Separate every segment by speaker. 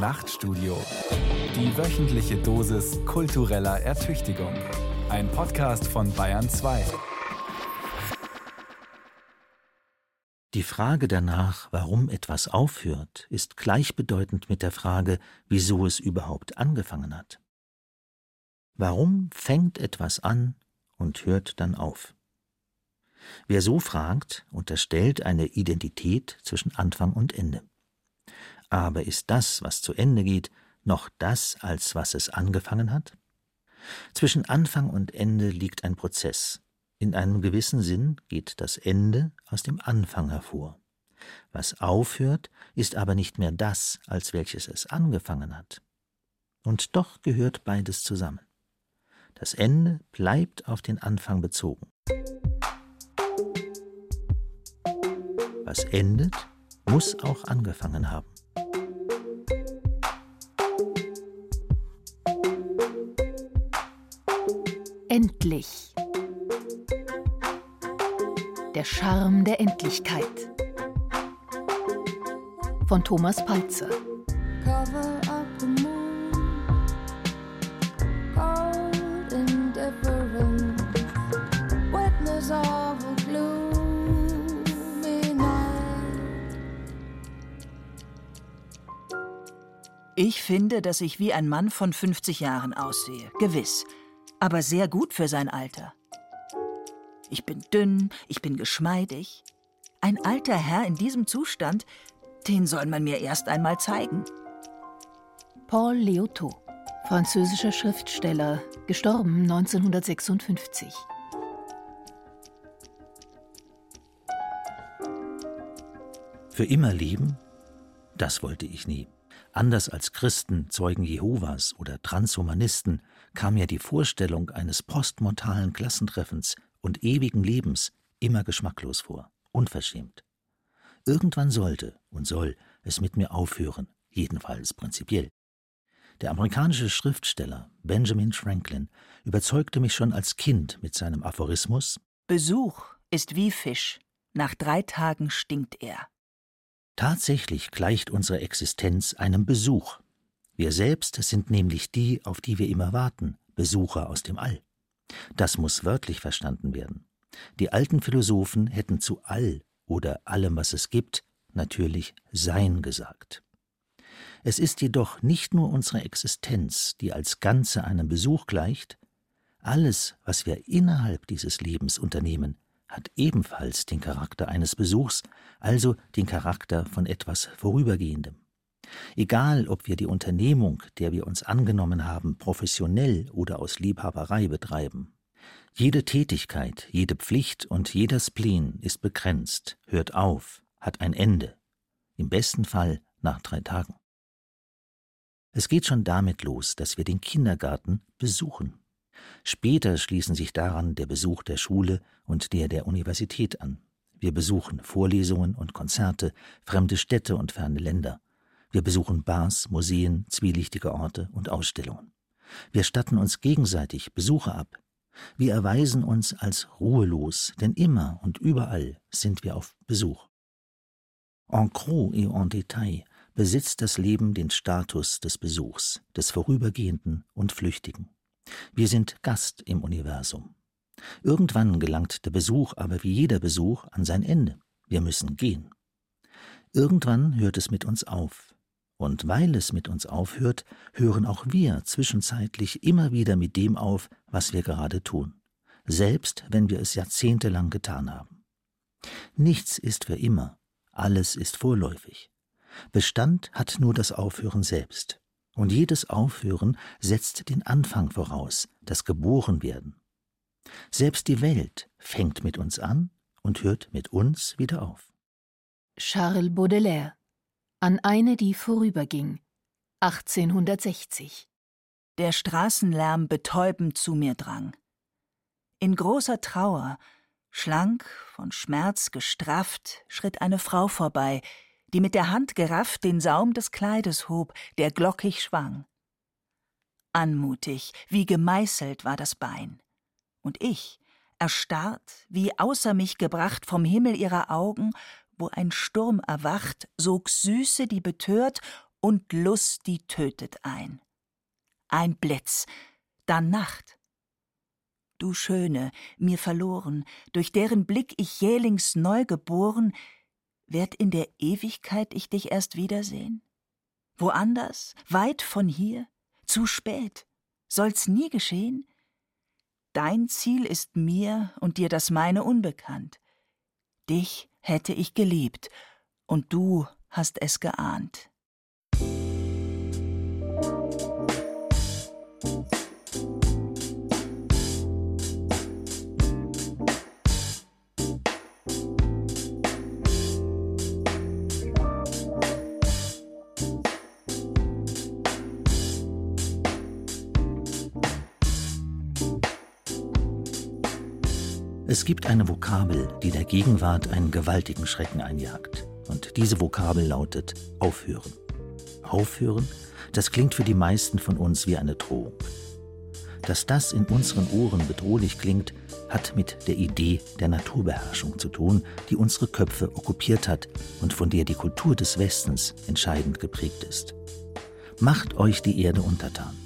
Speaker 1: Nachtstudio. Die wöchentliche Dosis kultureller Ertüchtigung. Ein Podcast von Bayern 2.
Speaker 2: Die Frage danach, warum etwas aufhört, ist gleichbedeutend mit der Frage, wieso es überhaupt angefangen hat. Warum fängt etwas an und hört dann auf? Wer so fragt, unterstellt eine Identität zwischen Anfang und Ende. Aber ist das, was zu Ende geht, noch das, als was es angefangen hat? Zwischen Anfang und Ende liegt ein Prozess. In einem gewissen Sinn geht das Ende aus dem Anfang hervor. Was aufhört, ist aber nicht mehr das, als welches es angefangen hat. Und doch gehört beides zusammen. Das Ende bleibt auf den Anfang bezogen. Was endet, muss auch angefangen haben.
Speaker 3: Endlich. Der Charme der Endlichkeit. Von Thomas Peitzer.
Speaker 4: Ich finde, dass ich wie ein Mann von 50 Jahren aussehe. Gewiss. Aber sehr gut für sein Alter. Ich bin dünn, ich bin geschmeidig. Ein alter Herr in diesem Zustand, den soll man mir erst einmal zeigen.
Speaker 3: Paul Léotot, französischer Schriftsteller, gestorben 1956.
Speaker 2: Für immer leben? Das wollte ich nie. Anders als Christen, Zeugen Jehovas oder Transhumanisten kam mir die Vorstellung eines postmortalen Klassentreffens und ewigen Lebens immer geschmacklos vor, unverschämt. Irgendwann sollte und soll es mit mir aufhören, jedenfalls prinzipiell. Der amerikanische Schriftsteller Benjamin Franklin überzeugte mich schon als Kind mit seinem Aphorismus
Speaker 4: Besuch ist wie Fisch, nach drei Tagen stinkt er.
Speaker 2: Tatsächlich gleicht unsere Existenz einem Besuch. Wir selbst sind nämlich die, auf die wir immer warten, Besucher aus dem All. Das muss wörtlich verstanden werden. Die alten Philosophen hätten zu All oder allem, was es gibt, natürlich Sein gesagt. Es ist jedoch nicht nur unsere Existenz, die als Ganze einem Besuch gleicht, alles, was wir innerhalb dieses Lebens unternehmen, hat ebenfalls den Charakter eines Besuchs, also den Charakter von etwas Vorübergehendem. Egal, ob wir die Unternehmung, der wir uns angenommen haben, professionell oder aus Liebhaberei betreiben. Jede Tätigkeit, jede Pflicht und jeder Spleen ist begrenzt, hört auf, hat ein Ende. Im besten Fall nach drei Tagen. Es geht schon damit los, dass wir den Kindergarten besuchen. Später schließen sich daran der Besuch der Schule und der der Universität an. Wir besuchen Vorlesungen und Konzerte, fremde Städte und ferne Länder. Wir besuchen Bars, Museen, zwielichtige Orte und Ausstellungen. Wir statten uns gegenseitig Besuche ab. Wir erweisen uns als ruhelos, denn immer und überall sind wir auf Besuch. En gros et en détail besitzt das Leben den Status des Besuchs, des Vorübergehenden und Flüchtigen. Wir sind Gast im Universum. Irgendwann gelangt der Besuch aber wie jeder Besuch an sein Ende. Wir müssen gehen. Irgendwann hört es mit uns auf. Und weil es mit uns aufhört, hören auch wir zwischenzeitlich immer wieder mit dem auf, was wir gerade tun, selbst wenn wir es jahrzehntelang getan haben. Nichts ist für immer, alles ist vorläufig. Bestand hat nur das Aufhören selbst. Und jedes Aufhören setzt den Anfang voraus, das Geborenwerden. Selbst die Welt fängt mit uns an und hört mit uns wieder auf.
Speaker 3: Charles Baudelaire An eine, die vorüberging 1860
Speaker 4: Der Straßenlärm betäubend zu mir drang. In großer Trauer, schlank, von Schmerz gestrafft, schritt eine Frau vorbei, die mit der Hand gerafft den Saum des Kleides hob, der glockig schwang. Anmutig, wie gemeißelt war das Bein. Und ich, erstarrt, wie außer mich gebracht vom Himmel ihrer Augen, wo ein Sturm erwacht, sog Süße, die betört, und Lust, die tötet ein. Ein Blitz, dann Nacht. Du Schöne, mir verloren, durch deren Blick ich jählings neu geboren, werd in der Ewigkeit ich dich erst wiedersehen? Woanders, weit von hier, zu spät, soll's nie geschehen? Dein Ziel ist mir und dir das meine unbekannt. Dich hätte ich geliebt, und du hast es geahnt.
Speaker 2: Es gibt eine Vokabel, die der Gegenwart einen gewaltigen Schrecken einjagt. Und diese Vokabel lautet Aufhören. Aufhören, das klingt für die meisten von uns wie eine Drohung. Dass das in unseren Ohren bedrohlich klingt, hat mit der Idee der Naturbeherrschung zu tun, die unsere Köpfe okkupiert hat und von der die Kultur des Westens entscheidend geprägt ist. Macht euch die Erde untertan.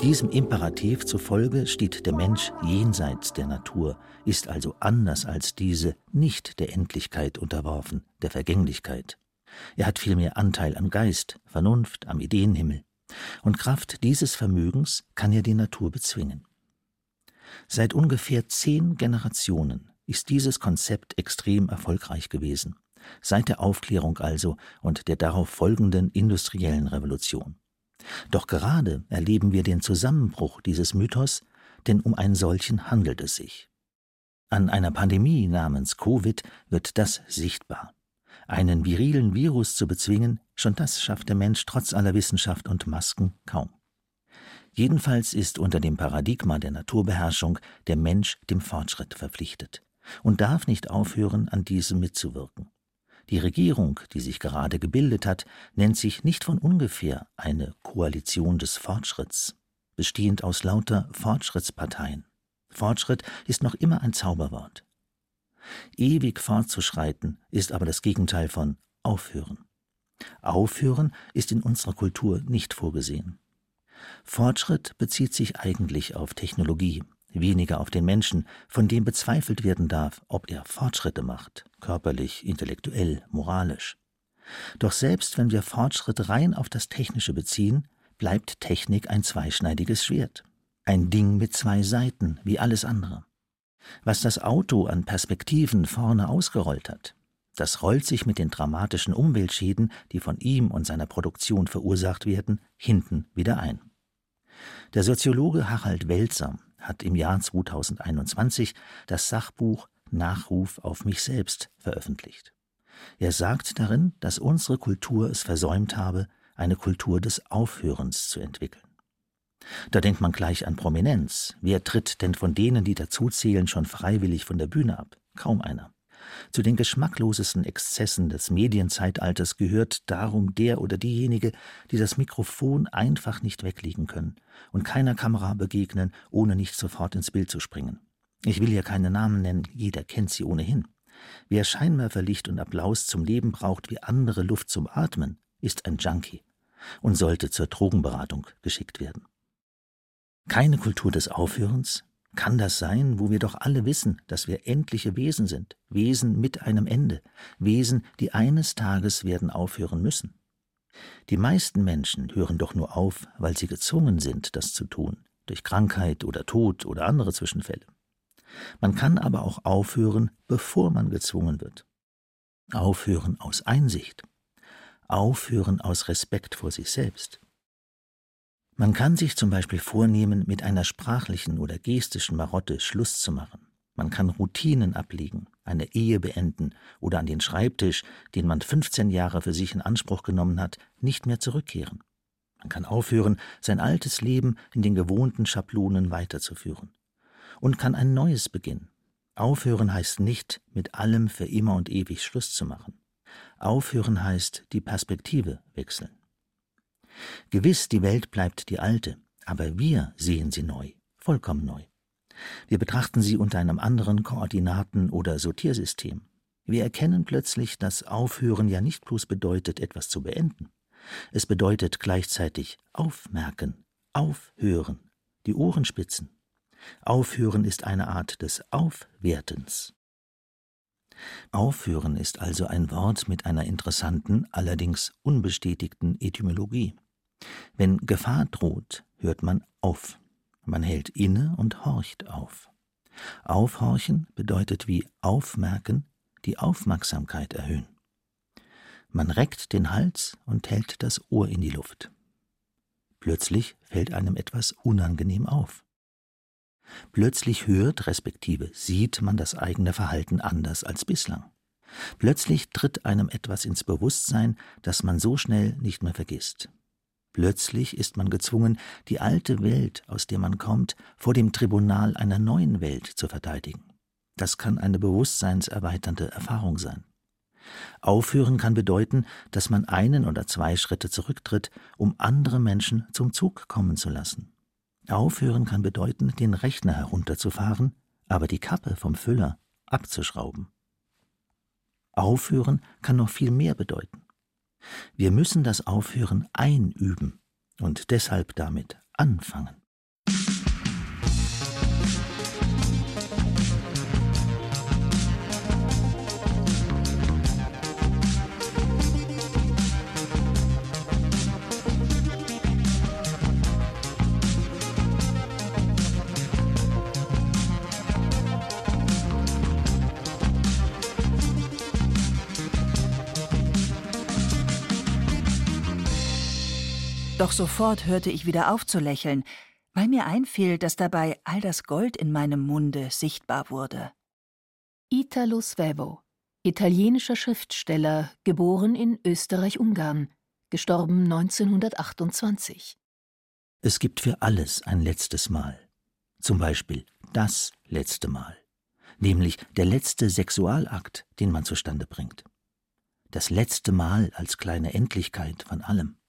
Speaker 2: Diesem Imperativ zufolge steht der Mensch jenseits der Natur, ist also anders als diese nicht der Endlichkeit unterworfen, der Vergänglichkeit. Er hat vielmehr Anteil am Geist, Vernunft, am Ideenhimmel. Und Kraft dieses Vermögens kann er die Natur bezwingen. Seit ungefähr zehn Generationen ist dieses Konzept extrem erfolgreich gewesen, seit der Aufklärung also und der darauf folgenden industriellen Revolution. Doch gerade erleben wir den Zusammenbruch dieses Mythos, denn um einen solchen handelt es sich. An einer Pandemie namens Covid wird das sichtbar. Einen virilen Virus zu bezwingen, schon das schafft der Mensch trotz aller Wissenschaft und Masken kaum. Jedenfalls ist unter dem Paradigma der Naturbeherrschung der Mensch dem Fortschritt verpflichtet und darf nicht aufhören, an diesem mitzuwirken. Die Regierung, die sich gerade gebildet hat, nennt sich nicht von ungefähr eine Koalition des Fortschritts, bestehend aus lauter Fortschrittsparteien. Fortschritt ist noch immer ein Zauberwort. Ewig fortzuschreiten ist aber das Gegenteil von aufhören. Aufhören ist in unserer Kultur nicht vorgesehen. Fortschritt bezieht sich eigentlich auf Technologie, weniger auf den Menschen, von dem bezweifelt werden darf, ob er Fortschritte macht, körperlich, intellektuell, moralisch. Doch selbst wenn wir Fortschritt rein auf das Technische beziehen, bleibt Technik ein zweischneidiges Schwert. Ein Ding mit zwei Seiten, wie alles andere. Was das Auto an Perspektiven vorne ausgerollt hat, das rollt sich mit den dramatischen Umweltschäden, die von ihm und seiner Produktion verursacht werden, hinten wieder ein. Der Soziologe Harald Welzer hat im Jahr 2021 das Sachbuch Nachruf auf mich selbst veröffentlicht. Er sagt darin, dass unsere Kultur es versäumt habe, eine Kultur des Aufhörens zu entwickeln. Da denkt man gleich an Prominenz. Wer tritt denn von denen, die dazuzählen, schon freiwillig von der Bühne ab? Kaum einer. Zu den geschmacklosesten Exzessen des Medienzeitalters gehört darum der oder diejenige, die das Mikrofon einfach nicht weglegen können und keiner Kamera begegnen, ohne nicht sofort ins Bild zu springen. Ich will hier keine Namen nennen, jeder kennt sie ohnehin. Wer Scheinwerferlicht und Applaus zum Leben braucht wie andere Luft zum Atmen, ist ein Junkie und sollte zur Drogenberatung geschickt werden. Keine Kultur des Aufhörens, kann das sein, wo wir doch alle wissen, dass wir endliche Wesen sind, Wesen mit einem Ende, Wesen, die eines Tages werden aufhören müssen? Die meisten Menschen hören doch nur auf, weil sie gezwungen sind, das zu tun, durch Krankheit oder Tod oder andere Zwischenfälle. Man kann aber auch aufhören, bevor man gezwungen wird. Aufhören aus Einsicht. Aufhören aus Respekt vor sich selbst. Man kann sich zum Beispiel vornehmen, mit einer sprachlichen oder gestischen Marotte Schluss zu machen. Man kann Routinen ablegen, eine Ehe beenden oder an den Schreibtisch, den man 15 Jahre für sich in Anspruch genommen hat, nicht mehr zurückkehren. Man kann aufhören, sein altes Leben in den gewohnten Schablonen weiterzuführen. Und kann ein neues beginnen. Aufhören heißt nicht, mit allem für immer und ewig Schluss zu machen. Aufhören heißt, die Perspektive wechseln. Gewiss, die Welt bleibt die alte, aber wir sehen sie neu, vollkommen neu. Wir betrachten sie unter einem anderen Koordinaten- oder Sortiersystem. Wir erkennen plötzlich, dass Aufhören ja nicht bloß bedeutet, etwas zu beenden. Es bedeutet gleichzeitig aufmerken, aufhören, die Ohren spitzen. Aufhören ist eine Art des Aufwertens. Aufhören ist also ein Wort mit einer interessanten, allerdings unbestätigten Etymologie. Wenn Gefahr droht, hört man auf. Man hält inne und horcht auf. Aufhorchen bedeutet wie aufmerken, die Aufmerksamkeit erhöhen. Man reckt den Hals und hält das Ohr in die Luft. Plötzlich fällt einem etwas unangenehm auf. Plötzlich hört respektive sieht man das eigene Verhalten anders als bislang. Plötzlich tritt einem etwas ins Bewusstsein, das man so schnell nicht mehr vergisst. Plötzlich ist man gezwungen, die alte Welt, aus der man kommt, vor dem Tribunal einer neuen Welt zu verteidigen. Das kann eine bewusstseinserweiternde Erfahrung sein. Aufhören kann bedeuten, dass man einen oder zwei Schritte zurücktritt, um andere Menschen zum Zug kommen zu lassen. Aufhören kann bedeuten, den Rechner herunterzufahren, aber die Kappe vom Füller abzuschrauben. Aufhören kann noch viel mehr bedeuten. Wir müssen das Aufhören einüben und deshalb damit anfangen.
Speaker 4: Doch sofort hörte ich wieder auf zu lächeln, weil mir einfiel, dass dabei all das Gold in meinem Munde sichtbar wurde.
Speaker 3: Italo Svevo, italienischer Schriftsteller, geboren in Österreich-Ungarn, gestorben 1928.
Speaker 2: Es gibt für alles ein letztes Mal. Zum Beispiel das letzte Mal, nämlich der letzte Sexualakt, den man zustande bringt. Das letzte Mal als kleine Endlichkeit von allem.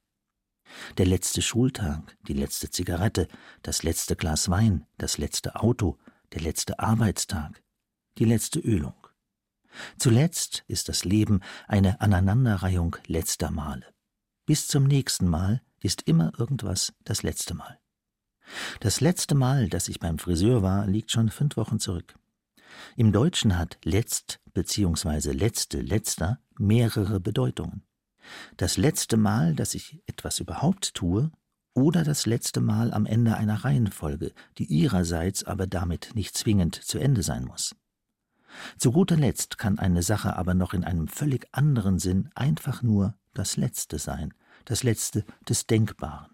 Speaker 2: Der letzte Schultag, die letzte Zigarette, das letzte Glas Wein, das letzte Auto, der letzte Arbeitstag, die letzte Ölung. Zuletzt ist das Leben eine Aneinanderreihung letzter Male. Bis zum nächsten Mal ist immer irgendwas das letzte Mal. Das letzte Mal, dass ich beim Friseur war, liegt schon fünf Wochen zurück. Im Deutschen hat letzt bzw. letzte, letzter mehrere Bedeutungen. Das letzte Mal, dass ich etwas überhaupt tue, oder das letzte Mal am Ende einer Reihenfolge, die ihrerseits aber damit nicht zwingend zu Ende sein muss. Zu guter Letzt kann eine Sache aber noch in einem völlig anderen Sinn einfach nur das Letzte sein, das Letzte des Denkbaren.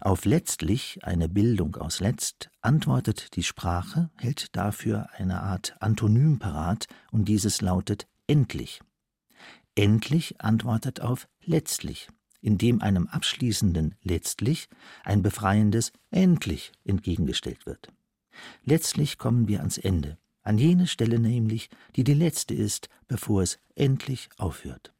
Speaker 2: Auf letztlich eine Bildung aus letzt antwortet die Sprache, hält dafür eine Art Antonym parat, und dieses lautet endlich. Endlich antwortet auf letztlich, indem einem abschließenden letztlich ein befreiendes endlich entgegengestellt wird. Letztlich kommen wir ans Ende, an jene Stelle nämlich, die die letzte ist, bevor es endlich aufhört.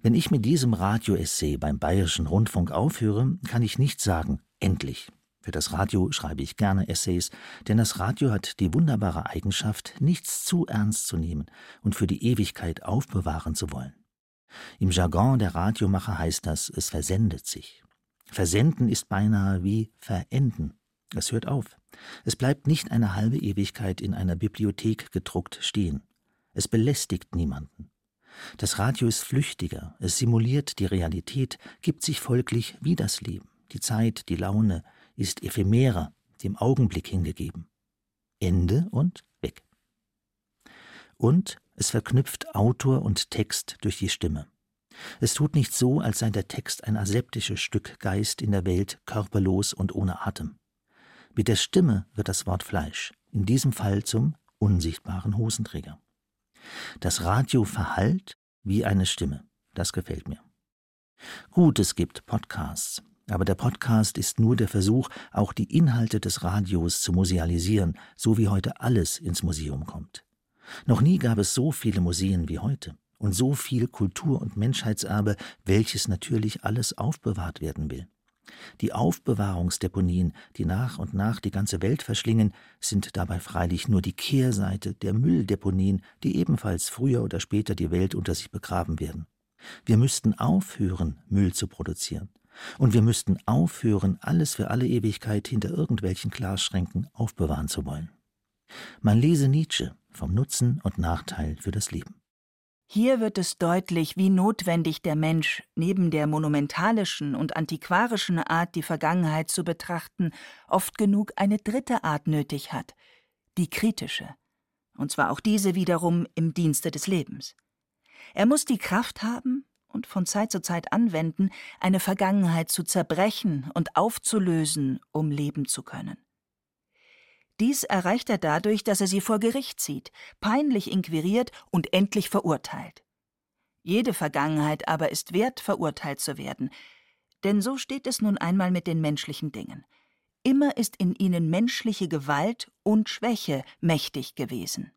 Speaker 2: Wenn ich mit diesem Radio-Essay beim Bayerischen Rundfunk aufhöre, kann ich nicht sagen endlich, für das Radio schreibe ich gerne Essays, denn das Radio hat die wunderbare Eigenschaft, nichts zu ernst zu nehmen und für die Ewigkeit aufbewahren zu wollen. Im Jargon der Radiomacher heißt das, es versendet sich. Versenden ist beinahe wie verenden. Es hört auf. Es bleibt nicht eine halbe Ewigkeit in einer Bibliothek gedruckt stehen. Es belästigt niemanden. Das Radio ist flüchtiger, es simuliert die Realität, gibt sich folglich wie das Leben, die Zeit, die Laune, ist ephemerer, dem Augenblick hingegeben. Ende und weg. Und es verknüpft Autor und Text durch die Stimme. Es tut nicht so, als sei der Text ein aseptisches Stück Geist in der Welt, körperlos und ohne Atem. Mit der Stimme wird das Wort Fleisch, in diesem Fall zum unsichtbaren Hosenträger. Das Radio verhallt wie eine Stimme. Das gefällt mir. Gut, es gibt Podcasts. Aber der Podcast ist nur der Versuch, auch die Inhalte des Radios zu musealisieren, so wie heute alles ins Museum kommt. Noch nie gab es so viele Museen wie heute und so viel Kultur- und Menschheitserbe, welches natürlich alles aufbewahrt werden will. Die Aufbewahrungsdeponien, die nach und nach die ganze Welt verschlingen, sind dabei freilich nur die Kehrseite der Mülldeponien, die ebenfalls früher oder später die Welt unter sich begraben werden. Wir müssten aufhören, Müll zu produzieren. Und wir müssten aufhören, alles für alle Ewigkeit hinter irgendwelchen Glasschränken aufbewahren zu wollen. Man lese Nietzsche vom Nutzen und Nachteil für das Leben.
Speaker 4: Hier wird es deutlich, wie notwendig der Mensch neben der monumentalischen und antiquarischen Art, die Vergangenheit zu betrachten, oft genug eine dritte Art nötig hat, die kritische, und zwar auch diese wiederum im Dienste des Lebens. Er muss die Kraft haben und von Zeit zu Zeit anwenden, eine Vergangenheit zu zerbrechen und aufzulösen, um leben zu können. Dies erreicht er dadurch, dass er sie vor Gericht zieht, peinlich inquiriert und endlich verurteilt. Jede Vergangenheit aber ist wert, verurteilt zu werden, denn so steht es nun einmal mit den menschlichen Dingen. Immer ist in ihnen menschliche Gewalt und Schwäche mächtig gewesen.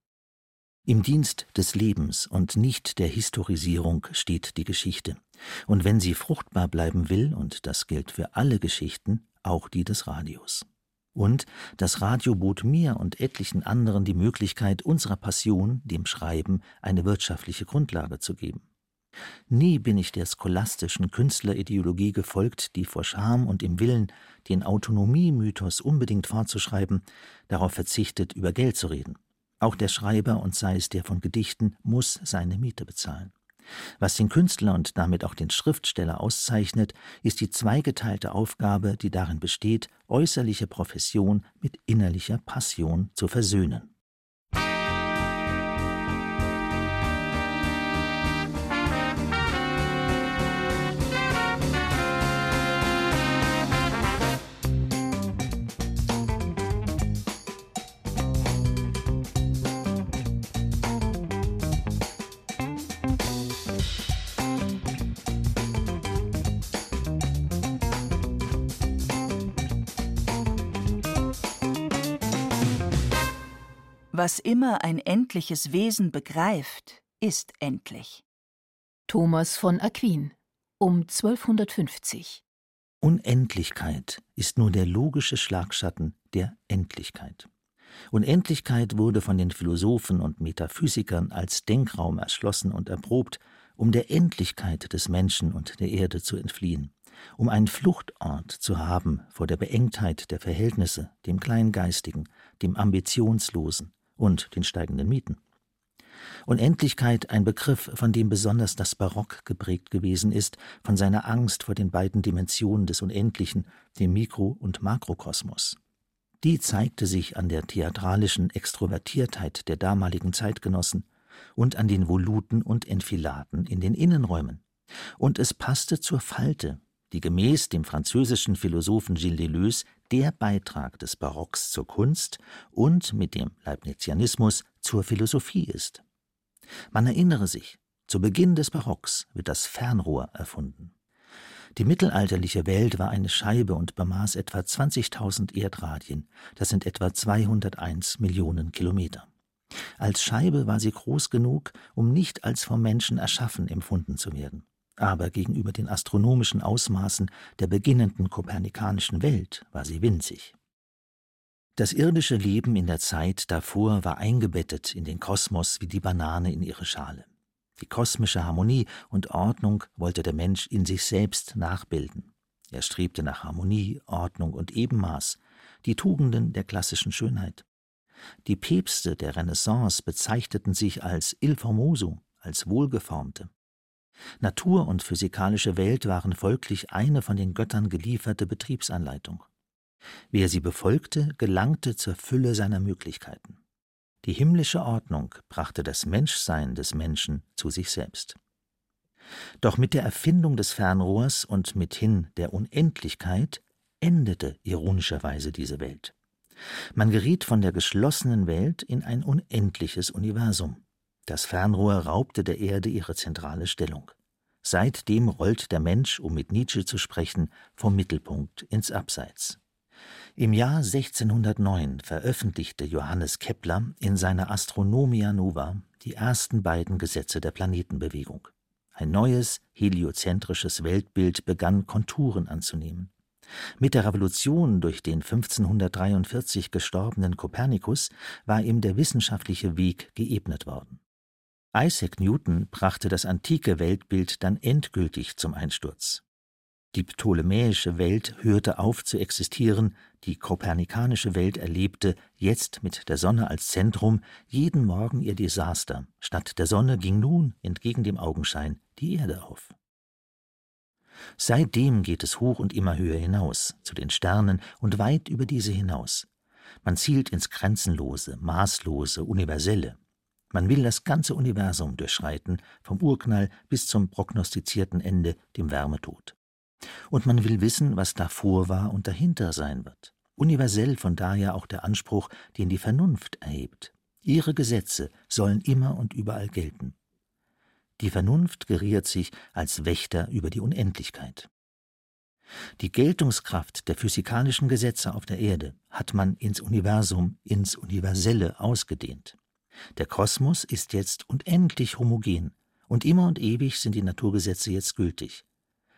Speaker 2: Im Dienst des Lebens und nicht der Historisierung steht die Geschichte. Und wenn sie fruchtbar bleiben will, und das gilt für alle Geschichten, auch die des Radios. Und das Radio bot mir und etlichen anderen die Möglichkeit, unserer Passion, dem Schreiben, eine wirtschaftliche Grundlage zu geben. Nie bin ich der scholastischen Künstlerideologie gefolgt, die vor Scham und im Willen, den Autonomiemythos unbedingt fortzuschreiben, darauf verzichtet, über Geld zu reden. Auch der Schreiber, und sei es der von Gedichten, muss seine Miete bezahlen. Was den Künstler und damit auch den Schriftsteller auszeichnet, ist die zweigeteilte Aufgabe, die darin besteht, äußerliche Profession mit innerlicher Passion zu versöhnen.
Speaker 4: Was immer ein endliches Wesen begreift, ist endlich.
Speaker 3: Thomas von Aquin um 1250
Speaker 2: Unendlichkeit ist nur der logische Schlagschatten der Endlichkeit. Unendlichkeit wurde von den Philosophen und Metaphysikern als Denkraum erschlossen und erprobt, um der Endlichkeit des Menschen und der Erde zu entfliehen, um einen Fluchtort zu haben vor der Beengtheit der Verhältnisse, dem Kleingeistigen, dem Ambitionslosen, und den steigenden Mieten. Unendlichkeit ein Begriff, von dem besonders das Barock geprägt gewesen ist, von seiner Angst vor den beiden Dimensionen des Unendlichen, dem Mikro- und Makrokosmos. Die zeigte sich an der theatralischen Extrovertiertheit der damaligen Zeitgenossen und an den Voluten und Enfiladen in den Innenräumen. Und es passte zur Falte, die gemäß dem französischen Philosophen Gilles Deleuze der Beitrag des Barocks zur Kunst und mit dem Leibnizianismus zur Philosophie ist. Man erinnere sich, zu Beginn des Barocks wird das Fernrohr erfunden. Die mittelalterliche Welt war eine Scheibe und bemaß etwa 20.000 Erdradien, das sind etwa 201 Millionen Kilometer. Als Scheibe war sie groß genug, um nicht als vom Menschen erschaffen empfunden zu werden aber gegenüber den astronomischen Ausmaßen der beginnenden kopernikanischen Welt war sie winzig. Das irdische Leben in der Zeit davor war eingebettet in den Kosmos wie die Banane in ihre Schale. Die kosmische Harmonie und Ordnung wollte der Mensch in sich selbst nachbilden. Er strebte nach Harmonie, Ordnung und Ebenmaß, die Tugenden der klassischen Schönheit. Die Päpste der Renaissance bezeichneten sich als Il Formoso, als Wohlgeformte. Natur und physikalische Welt waren folglich eine von den Göttern gelieferte Betriebsanleitung. Wer sie befolgte, gelangte zur Fülle seiner Möglichkeiten. Die himmlische Ordnung brachte das Menschsein des Menschen zu sich selbst. Doch mit der Erfindung des Fernrohrs und mithin der Unendlichkeit endete ironischerweise diese Welt. Man geriet von der geschlossenen Welt in ein unendliches Universum. Das Fernrohr raubte der Erde ihre zentrale Stellung. Seitdem rollt der Mensch, um mit Nietzsche zu sprechen, vom Mittelpunkt ins Abseits. Im Jahr 1609 veröffentlichte Johannes Kepler in seiner Astronomia Nova die ersten beiden Gesetze der Planetenbewegung. Ein neues, heliozentrisches Weltbild begann Konturen anzunehmen. Mit der Revolution durch den 1543 gestorbenen Kopernikus war ihm der wissenschaftliche Weg geebnet worden. Isaac Newton brachte das antike Weltbild dann endgültig zum Einsturz. Die ptolemäische Welt hörte auf zu existieren, die kopernikanische Welt erlebte, jetzt mit der Sonne als Zentrum, jeden Morgen ihr Desaster. Statt der Sonne ging nun, entgegen dem Augenschein, die Erde auf. Seitdem geht es hoch und immer höher hinaus, zu den Sternen und weit über diese hinaus. Man zielt ins Grenzenlose, Maßlose, Universelle. Man will das ganze Universum durchschreiten, vom Urknall bis zum prognostizierten Ende, dem Wärmetod. Und man will wissen, was davor war und dahinter sein wird. Universell von daher auch der Anspruch, den die Vernunft erhebt. Ihre Gesetze sollen immer und überall gelten. Die Vernunft geriert sich als Wächter über die Unendlichkeit. Die Geltungskraft der physikalischen Gesetze auf der Erde hat man ins Universum, ins Universelle ausgedehnt. Der Kosmos ist jetzt unendlich homogen, und immer und ewig sind die Naturgesetze jetzt gültig,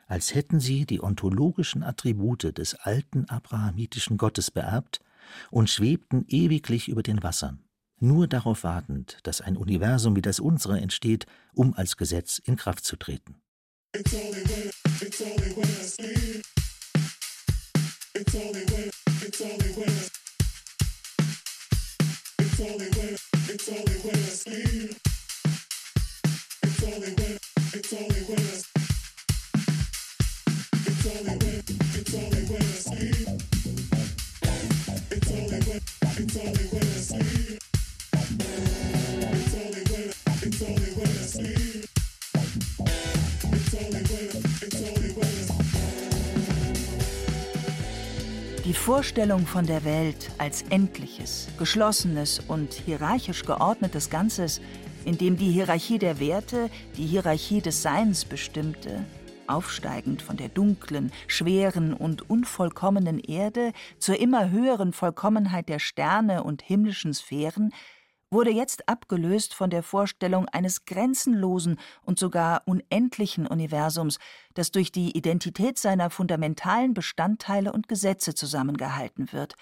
Speaker 2: als hätten sie die ontologischen Attribute des alten abrahamitischen Gottes beerbt und schwebten ewiglich über den Wassern. Nur darauf wartend, dass ein Universum wie das unsere entsteht, um als Gesetz in Kraft zu treten. It's only all you want. It's only when. It's only when. It's only when. It's only when I speak. It's only when. It's only all you want.
Speaker 4: Die Vorstellung von der Welt als endliches, geschlossenes und hierarchisch geordnetes Ganzes, in dem die Hierarchie der Werte die Hierarchie des Seins bestimmte, aufsteigend von der dunklen, schweren und unvollkommenen Erde zur immer höheren Vollkommenheit der Sterne und himmlischen Sphären, wurde jetzt abgelöst von der Vorstellung eines grenzenlosen und sogar unendlichen Universums, das durch die Identität seiner fundamentalen Bestandteile und Gesetze zusammengehalten wird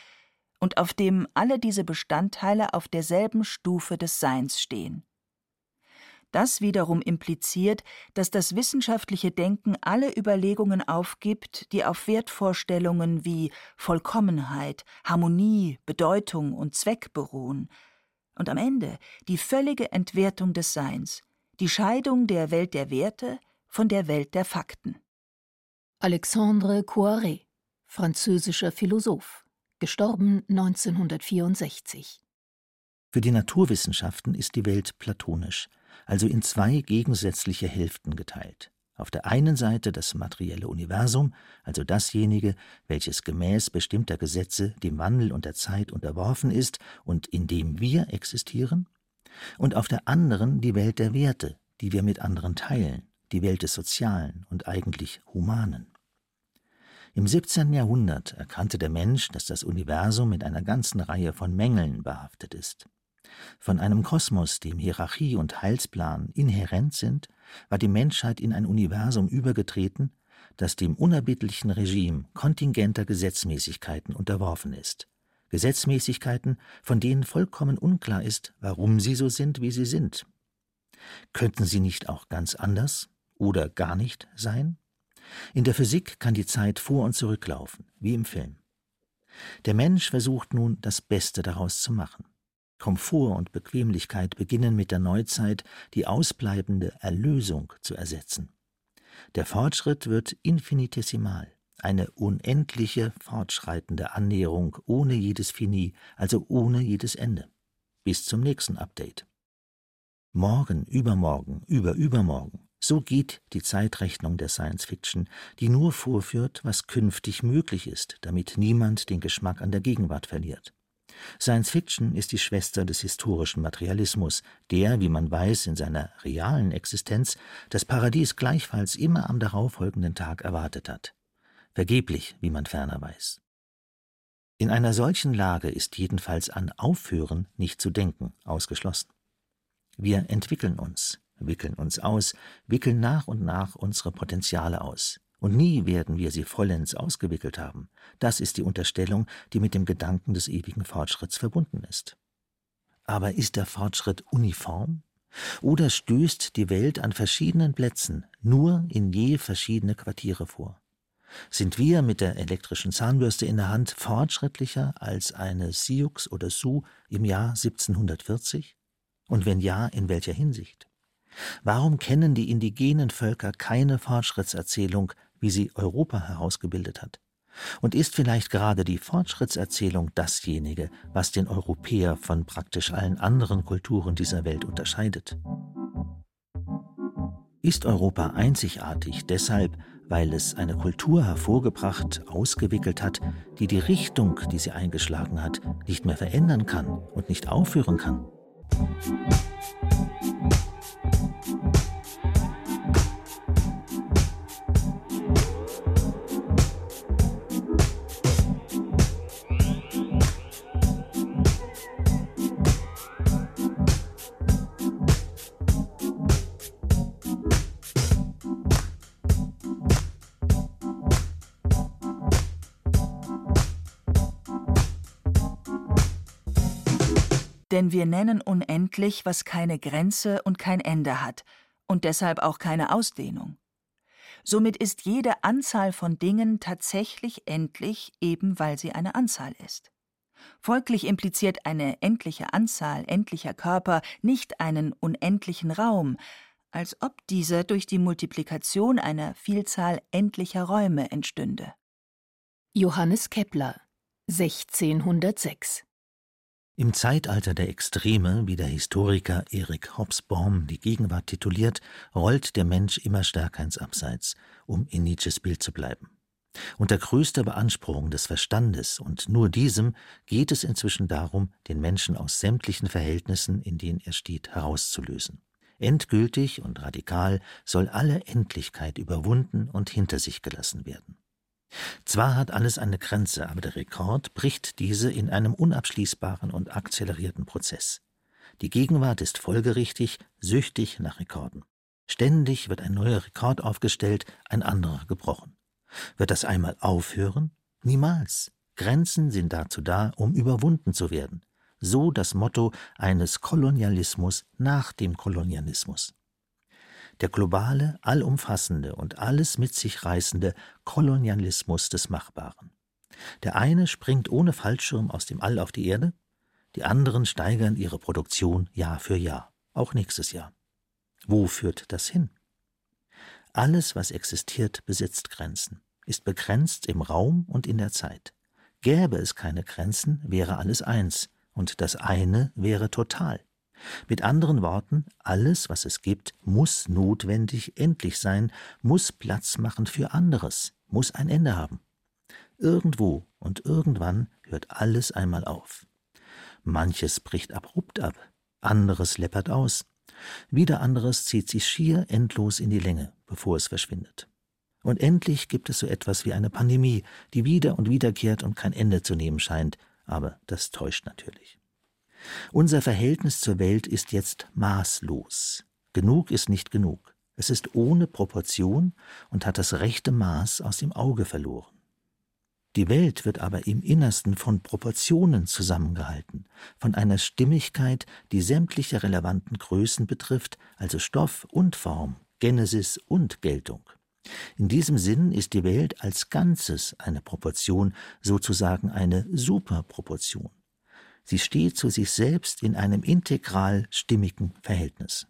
Speaker 4: und auf dem alle diese Bestandteile auf derselben Stufe des Seins stehen. Das wiederum impliziert, dass das wissenschaftliche Denken alle Überlegungen aufgibt, die auf Wertvorstellungen wie Vollkommenheit, Harmonie, Bedeutung und Zweck beruhen, und am Ende die völlige Entwertung des Seins, die Scheidung der Welt der Werte von der Welt der Fakten.
Speaker 3: Alexandre Coiret, französischer Philosoph, gestorben 1964.
Speaker 2: Für die Naturwissenschaften ist die Welt platonisch, also in zwei gegensätzliche Hälften geteilt. Auf der einen Seite das materielle Universum, also dasjenige, welches gemäß bestimmter Gesetze dem Wandel und der Zeit unterworfen ist und in dem wir existieren, und auf der anderen die Welt der Werte, die wir mit anderen teilen, die Welt des Sozialen und eigentlich Humanen. Im 17. Jahrhundert erkannte der Mensch, dass das Universum mit einer ganzen Reihe von Mängeln behaftet ist. Von einem Kosmos, dem Hierarchie und Heilsplan inhärent sind, war die Menschheit in ein Universum übergetreten, das dem unerbittlichen Regime kontingenter Gesetzmäßigkeiten unterworfen ist. Gesetzmäßigkeiten, von denen vollkommen unklar ist, warum sie so sind, wie sie sind. Könnten sie nicht auch ganz anders oder gar nicht sein? In der Physik kann die Zeit vor und zurücklaufen, wie im Film. Der Mensch versucht nun, das Beste daraus zu machen. Komfort und Bequemlichkeit beginnen mit der Neuzeit die ausbleibende Erlösung zu ersetzen. Der Fortschritt wird infinitesimal, eine unendliche, fortschreitende Annäherung ohne jedes Fini, also ohne jedes Ende. Bis zum nächsten Update. Morgen, übermorgen, überübermorgen, so geht die Zeitrechnung der Science Fiction, die nur vorführt, was künftig möglich ist, damit niemand den Geschmack an der Gegenwart verliert. Science Fiction ist die Schwester des historischen Materialismus, der, wie man weiß, in seiner realen Existenz das Paradies gleichfalls immer am darauffolgenden Tag erwartet hat. Vergeblich, wie man ferner weiß. In einer solchen Lage ist jedenfalls an Aufhören nicht zu denken ausgeschlossen. Wir entwickeln uns, wickeln uns aus, wickeln nach und nach unsere Potenziale aus. Und nie werden wir sie vollends ausgewickelt haben. Das ist die Unterstellung, die mit dem Gedanken des ewigen Fortschritts verbunden ist. Aber ist der Fortschritt uniform? Oder stößt die Welt an verschiedenen Plätzen nur in je verschiedene Quartiere vor? Sind wir mit der elektrischen Zahnbürste in der Hand fortschrittlicher als eine Sioux oder Sioux im Jahr 1740? Und wenn ja, in welcher Hinsicht? Warum kennen die indigenen Völker keine Fortschrittserzählung, wie sie Europa herausgebildet hat? Und ist vielleicht gerade die Fortschrittserzählung dasjenige, was den Europäer von praktisch allen anderen Kulturen dieser Welt unterscheidet? Ist Europa einzigartig deshalb, weil es eine Kultur hervorgebracht, ausgewickelt hat, die die Richtung, die sie eingeschlagen hat, nicht mehr verändern kann und nicht aufführen kann?
Speaker 4: Wir nennen unendlich, was keine Grenze und kein Ende hat und deshalb auch keine Ausdehnung. Somit ist jede Anzahl von Dingen tatsächlich endlich, eben weil sie eine Anzahl ist. Folglich impliziert eine endliche Anzahl endlicher Körper nicht einen unendlichen Raum, als ob dieser durch die Multiplikation einer Vielzahl endlicher Räume entstünde.
Speaker 3: Johannes Kepler 1606
Speaker 2: im Zeitalter der Extreme, wie der Historiker Erik Hobsbawm die Gegenwart tituliert, rollt der Mensch immer stärker ins Abseits, um in Nietzsches Bild zu bleiben. Unter größter Beanspruchung des Verstandes und nur diesem geht es inzwischen darum, den Menschen aus sämtlichen Verhältnissen, in denen er steht, herauszulösen. Endgültig und radikal soll alle Endlichkeit überwunden und hinter sich gelassen werden. Zwar hat alles eine Grenze, aber der Rekord bricht diese in einem unabschließbaren und akzelerierten Prozess. Die Gegenwart ist folgerichtig, süchtig nach Rekorden. Ständig wird ein neuer Rekord aufgestellt, ein anderer gebrochen. Wird das einmal aufhören? Niemals. Grenzen sind dazu da, um überwunden zu werden. So das Motto eines Kolonialismus nach dem Kolonialismus der globale, allumfassende und alles mit sich reißende Kolonialismus des Machbaren. Der eine springt ohne Fallschirm aus dem All auf die Erde, die anderen steigern ihre Produktion Jahr für Jahr, auch nächstes Jahr. Wo führt das hin? Alles, was existiert, besitzt Grenzen, ist begrenzt im Raum und in der Zeit. Gäbe es keine Grenzen, wäre alles eins, und das eine wäre total. Mit anderen Worten, alles, was es gibt, muss notwendig endlich sein, muss Platz machen für anderes, muss ein Ende haben. Irgendwo und irgendwann hört alles einmal auf. Manches bricht abrupt ab, anderes läppert aus, wieder anderes zieht sich schier endlos in die Länge, bevor es verschwindet. Und endlich gibt es so etwas wie eine Pandemie, die wieder und wiederkehrt und kein Ende zu nehmen scheint, aber das täuscht natürlich. Unser Verhältnis zur Welt ist jetzt maßlos. Genug ist nicht genug. Es ist ohne Proportion und hat das rechte Maß aus dem Auge verloren. Die Welt wird aber im Innersten von Proportionen zusammengehalten, von einer Stimmigkeit, die sämtliche relevanten Größen betrifft, also Stoff und Form, Genesis und Geltung. In diesem Sinn ist die Welt als Ganzes eine Proportion, sozusagen eine Superproportion. Sie steht zu sich selbst in einem integral stimmigen Verhältnis.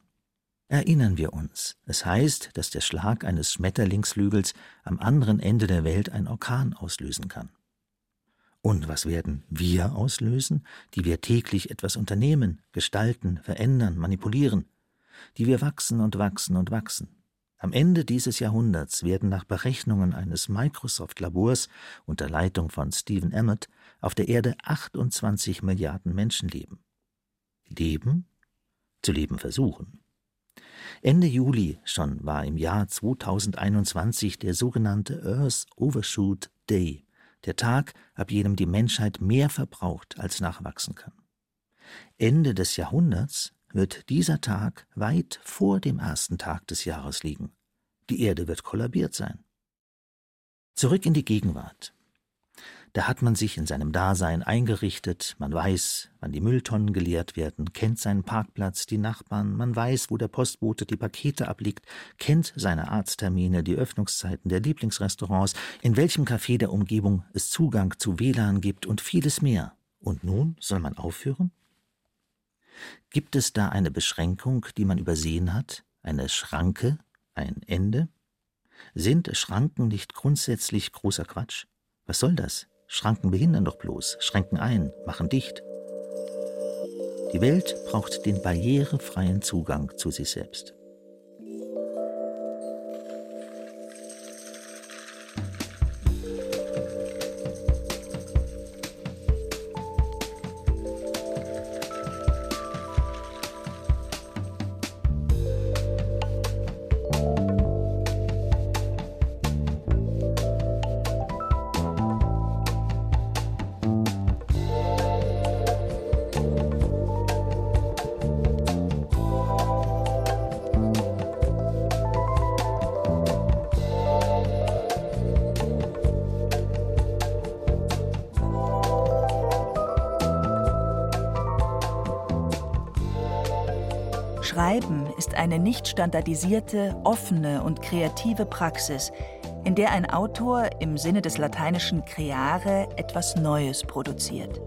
Speaker 2: Erinnern wir uns, es heißt, dass der Schlag eines Schmetterlingsflügels am anderen Ende der Welt ein Orkan auslösen kann. Und was werden wir auslösen, die wir täglich etwas unternehmen, gestalten, verändern, manipulieren, die wir wachsen und wachsen und wachsen? Am Ende dieses Jahrhunderts werden nach Berechnungen eines Microsoft-Labors unter Leitung von Stephen Emmett auf der Erde 28 Milliarden Menschen leben. Leben? Zu leben versuchen. Ende Juli schon war im Jahr 2021 der sogenannte Earth Overshoot Day, der Tag, ab jenem die Menschheit mehr verbraucht als nachwachsen kann. Ende des Jahrhunderts wird dieser Tag weit vor dem ersten Tag des Jahres liegen. Die Erde wird kollabiert sein. Zurück in die Gegenwart. Da hat man sich in seinem Dasein eingerichtet, man weiß, wann die Mülltonnen geleert werden, kennt seinen Parkplatz, die Nachbarn, man weiß, wo der Postbote die Pakete abliegt, kennt seine Arzttermine, die Öffnungszeiten der Lieblingsrestaurants, in welchem Café der Umgebung es Zugang zu WLAN gibt und vieles mehr. Und nun soll man aufhören? Gibt es da eine Beschränkung, die man übersehen hat, eine Schranke, ein Ende? Sind Schranken nicht grundsätzlich großer Quatsch? Was soll das? Schranken behindern doch bloß, schränken ein, machen dicht. Die Welt braucht den barrierefreien Zugang zu sich selbst.
Speaker 4: Standardisierte, offene und kreative Praxis, in der ein Autor im Sinne des lateinischen creare etwas Neues produziert.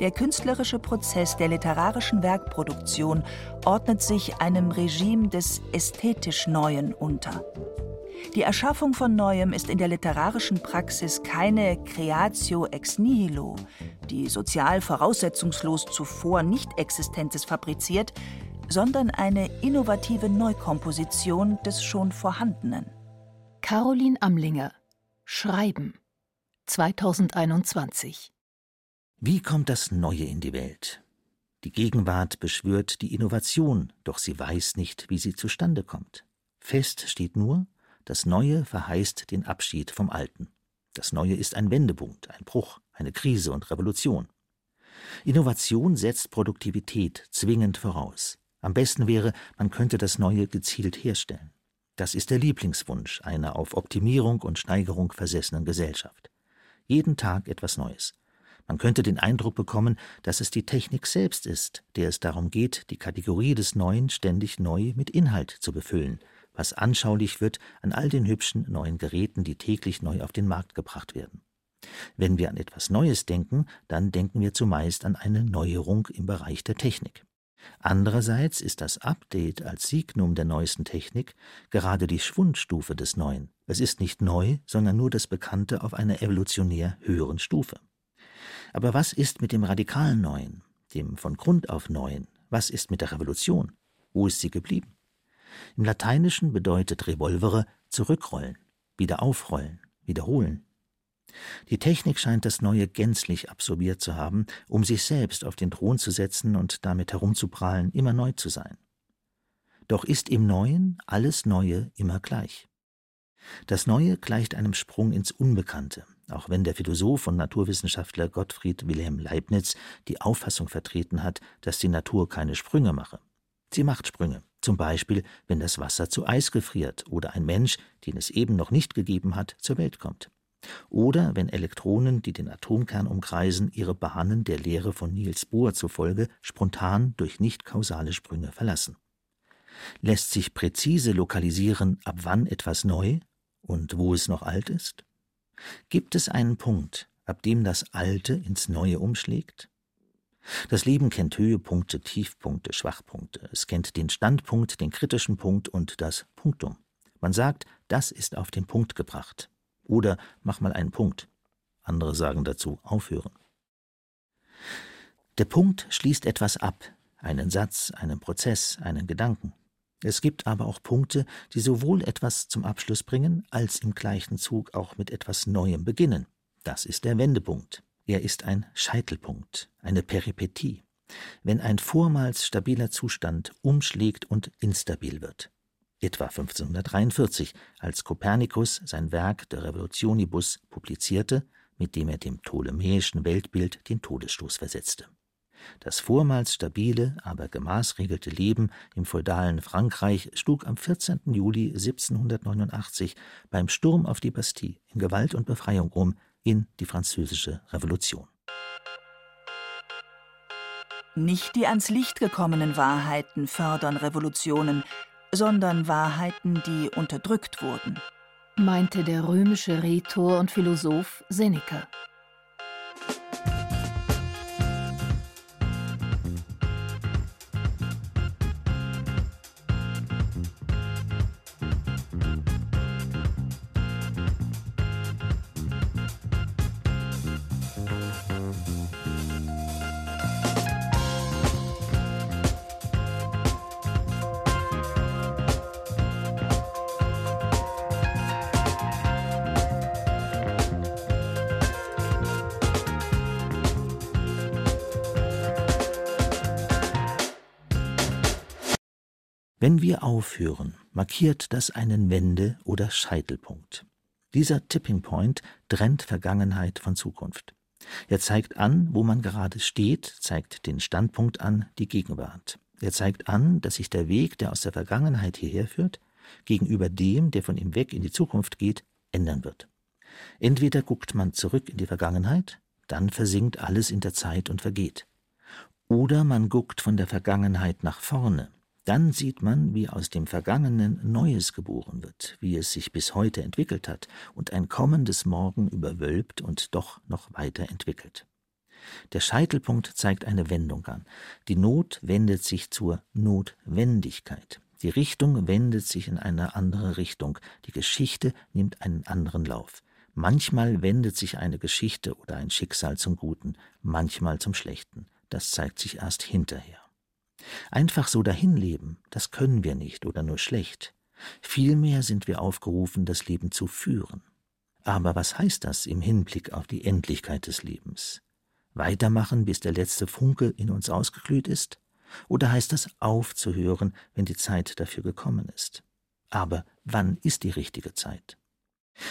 Speaker 4: Der künstlerische Prozess der literarischen Werkproduktion ordnet sich einem Regime des ästhetisch Neuen unter. Die Erschaffung von Neuem ist in der literarischen Praxis keine Creatio ex nihilo, die sozial voraussetzungslos zuvor Nicht-Existentes fabriziert, sondern eine innovative Neukomposition des schon Vorhandenen.
Speaker 3: Caroline Amlinger Schreiben 2021
Speaker 2: Wie kommt das Neue in die Welt? Die Gegenwart beschwört die Innovation, doch sie weiß nicht, wie sie zustande kommt. Fest steht nur, das Neue verheißt den Abschied vom Alten. Das Neue ist ein Wendepunkt, ein Bruch, eine Krise und Revolution. Innovation setzt Produktivität zwingend voraus. Am besten wäre, man könnte das Neue gezielt herstellen. Das ist der Lieblingswunsch einer auf Optimierung und Steigerung versessenen Gesellschaft. Jeden Tag etwas Neues. Man könnte den Eindruck bekommen, dass es die Technik selbst ist, der es darum geht, die Kategorie des Neuen ständig neu mit Inhalt zu befüllen, was anschaulich wird an all den hübschen neuen Geräten, die täglich neu auf den Markt gebracht werden. Wenn wir an etwas Neues denken, dann denken wir zumeist an eine Neuerung im Bereich der Technik. Andererseits ist das Update als Signum der neuesten Technik gerade die Schwundstufe des Neuen. Es ist nicht neu, sondern nur das Bekannte auf einer evolutionär höheren Stufe. Aber was ist mit dem radikalen Neuen, dem von Grund auf Neuen? Was ist mit der Revolution? Wo ist sie geblieben? Im Lateinischen bedeutet Revolvere zurückrollen, wieder aufrollen, wiederholen. Die Technik scheint das Neue gänzlich absorbiert zu haben, um sich selbst auf den Thron zu setzen und damit herumzuprahlen, immer neu zu sein. Doch ist im Neuen alles Neue immer gleich. Das Neue gleicht einem Sprung ins Unbekannte, auch wenn der Philosoph und Naturwissenschaftler Gottfried Wilhelm Leibniz die Auffassung vertreten hat, dass die Natur keine Sprünge mache. Sie macht Sprünge, zum Beispiel, wenn das Wasser zu Eis gefriert oder ein Mensch, den es eben noch nicht gegeben hat, zur Welt kommt. Oder wenn Elektronen, die den Atomkern umkreisen, ihre Bahnen der Lehre von Niels Bohr zufolge spontan durch nicht kausale Sprünge verlassen. Lässt sich präzise lokalisieren, ab wann etwas neu und wo es noch alt ist? Gibt es einen Punkt, ab dem das Alte ins Neue umschlägt? Das Leben kennt Höhepunkte, Tiefpunkte, Schwachpunkte. Es kennt den Standpunkt, den kritischen Punkt und das Punktum. Man sagt, das ist auf den Punkt gebracht. Oder mach mal einen Punkt. Andere sagen dazu aufhören. Der Punkt schließt etwas ab, einen Satz, einen Prozess, einen Gedanken. Es gibt aber auch Punkte, die sowohl etwas zum Abschluss bringen, als im gleichen Zug auch mit etwas Neuem beginnen. Das ist der Wendepunkt. Er ist ein Scheitelpunkt, eine Peripetie, wenn ein vormals stabiler Zustand umschlägt und instabil wird etwa 1543, als Kopernikus sein Werk De Revolutionibus publizierte, mit dem er dem ptolemäischen Weltbild den Todesstoß versetzte. Das vormals stabile, aber gemaßregelte Leben im feudalen Frankreich schlug am 14. Juli 1789 beim Sturm auf die Bastille in Gewalt und Befreiung um in die Französische Revolution.
Speaker 4: Nicht die ans Licht gekommenen Wahrheiten fördern Revolutionen, sondern Wahrheiten, die unterdrückt wurden,
Speaker 3: meinte der römische Rhetor und Philosoph Seneca.
Speaker 2: Wenn wir aufhören, markiert das einen Wende- oder Scheitelpunkt. Dieser Tipping Point trennt Vergangenheit von Zukunft. Er zeigt an, wo man gerade steht, zeigt den Standpunkt an, die Gegenwart. Er zeigt an, dass sich der Weg, der aus der Vergangenheit hierher führt, gegenüber dem, der von ihm weg in die Zukunft geht, ändern wird. Entweder guckt man zurück in die Vergangenheit, dann versinkt alles in der Zeit und vergeht. Oder man guckt von der Vergangenheit nach vorne, dann sieht man, wie aus dem Vergangenen Neues geboren wird, wie es sich bis heute entwickelt hat und ein kommendes Morgen überwölbt und doch noch weiter entwickelt. Der Scheitelpunkt zeigt eine Wendung an. Die Not wendet sich zur Notwendigkeit. Die Richtung wendet sich in eine andere Richtung. Die Geschichte nimmt einen anderen Lauf. Manchmal wendet sich eine Geschichte oder ein Schicksal zum Guten, manchmal zum Schlechten. Das zeigt sich erst hinterher. Einfach so dahinleben, das können wir nicht oder nur schlecht. Vielmehr sind wir aufgerufen, das Leben zu führen. Aber was heißt das im Hinblick auf die Endlichkeit des Lebens? Weitermachen, bis der letzte Funke in uns ausgeglüht ist? Oder heißt das aufzuhören, wenn die Zeit dafür gekommen ist? Aber wann ist die richtige Zeit?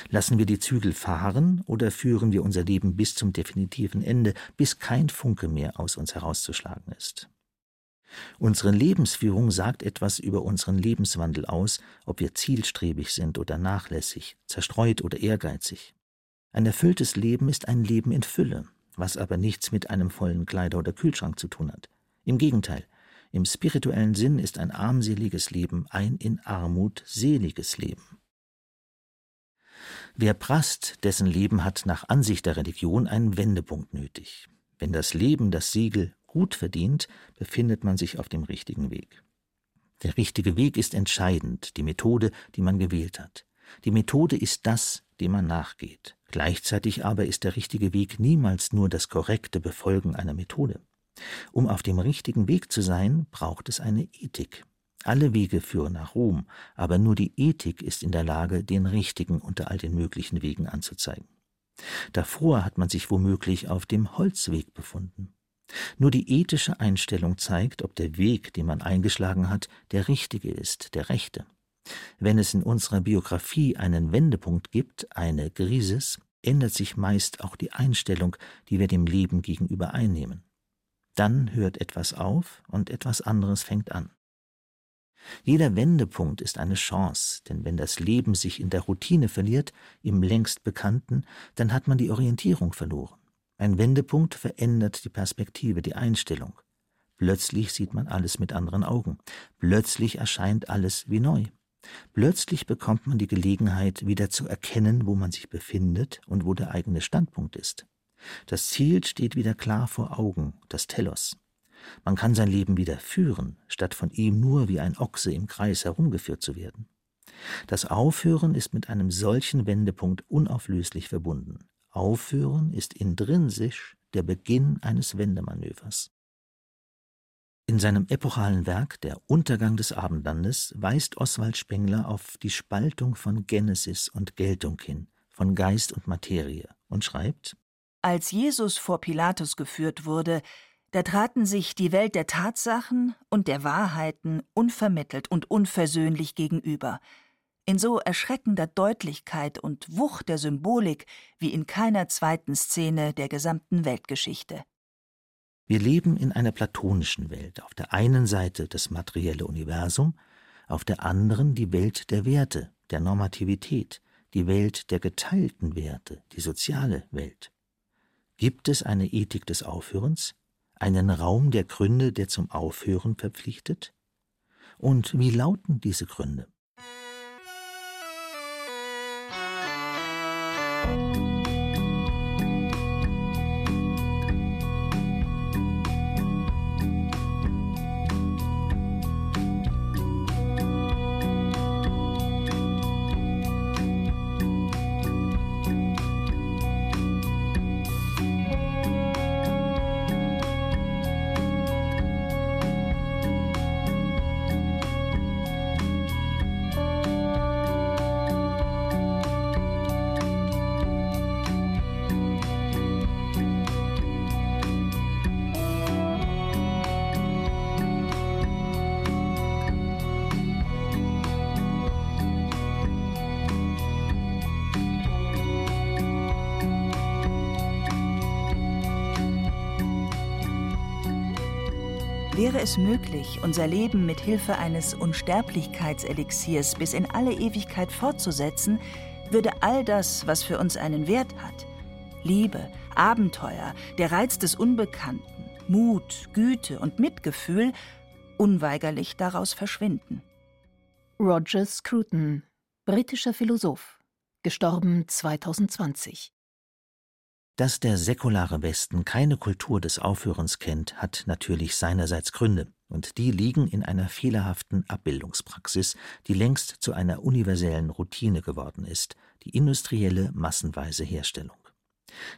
Speaker 2: Lassen wir die Zügel fahren oder führen wir unser Leben bis zum definitiven Ende, bis kein Funke mehr aus uns herauszuschlagen ist? Unsere Lebensführung sagt etwas über unseren Lebenswandel aus, ob wir zielstrebig sind oder nachlässig, zerstreut oder ehrgeizig. Ein erfülltes Leben ist ein Leben in Fülle, was aber nichts mit einem vollen Kleider- oder Kühlschrank zu tun hat. Im Gegenteil, im spirituellen Sinn ist ein armseliges Leben ein in Armut seliges Leben. Wer prasst, dessen Leben hat nach Ansicht der Religion einen Wendepunkt nötig. Wenn das Leben das Siegel gut verdient, befindet man sich auf dem richtigen Weg. Der richtige Weg ist entscheidend, die Methode, die man gewählt hat. Die Methode ist das, dem man nachgeht. Gleichzeitig aber ist der richtige Weg niemals nur das korrekte Befolgen einer Methode. Um auf dem richtigen Weg zu sein, braucht es eine Ethik. Alle Wege führen nach Rom, aber nur die Ethik ist in der Lage, den richtigen unter all den möglichen Wegen anzuzeigen. Davor hat man sich womöglich auf dem Holzweg befunden. Nur die ethische Einstellung zeigt, ob der Weg, den man eingeschlagen hat, der richtige ist, der rechte. Wenn es in unserer Biografie einen Wendepunkt gibt, eine Grises, ändert sich meist auch die Einstellung, die wir dem Leben gegenüber einnehmen. Dann hört etwas auf und etwas anderes fängt an. Jeder Wendepunkt ist eine Chance, denn wenn das Leben sich in der Routine verliert, im längst Bekannten, dann hat man die Orientierung verloren. Ein Wendepunkt verändert die Perspektive, die Einstellung. Plötzlich sieht man alles mit anderen Augen. Plötzlich erscheint alles wie neu. Plötzlich bekommt man die Gelegenheit, wieder zu erkennen, wo man sich befindet und wo der eigene Standpunkt ist. Das Ziel steht wieder klar vor Augen, das Telos. Man kann sein Leben wieder führen, statt von ihm nur wie ein Ochse im Kreis herumgeführt zu werden. Das Aufhören ist mit einem solchen Wendepunkt unauflöslich verbunden. Aufhören ist intrinsisch der Beginn eines Wendemanövers. In seinem epochalen Werk Der Untergang des Abendlandes weist Oswald Spengler auf die Spaltung von Genesis und Geltung hin, von Geist und Materie und schreibt
Speaker 4: Als Jesus vor Pilatus geführt wurde, da traten sich die Welt der Tatsachen und der Wahrheiten unvermittelt und unversöhnlich gegenüber, in so erschreckender Deutlichkeit und Wucht der Symbolik wie in keiner zweiten Szene der gesamten Weltgeschichte.
Speaker 2: Wir leben in einer platonischen Welt, auf der einen Seite das materielle Universum, auf der anderen die Welt der Werte, der Normativität, die Welt der geteilten Werte, die soziale Welt. Gibt es eine Ethik des Aufhörens, einen Raum der Gründe, der zum Aufhören verpflichtet? Und wie lauten diese Gründe?
Speaker 4: Möglich, unser Leben mit Hilfe eines Unsterblichkeitselixiers bis in alle Ewigkeit fortzusetzen, würde all das, was für uns einen Wert hat, Liebe, Abenteuer, der Reiz des Unbekannten, Mut, Güte und Mitgefühl, unweigerlich daraus verschwinden.
Speaker 3: Roger Scruton, britischer Philosoph, gestorben 2020.
Speaker 2: Dass der säkulare Westen keine Kultur des Aufhörens kennt, hat natürlich seinerseits Gründe, und die liegen in einer fehlerhaften Abbildungspraxis, die längst zu einer universellen Routine geworden ist, die industrielle massenweise Herstellung.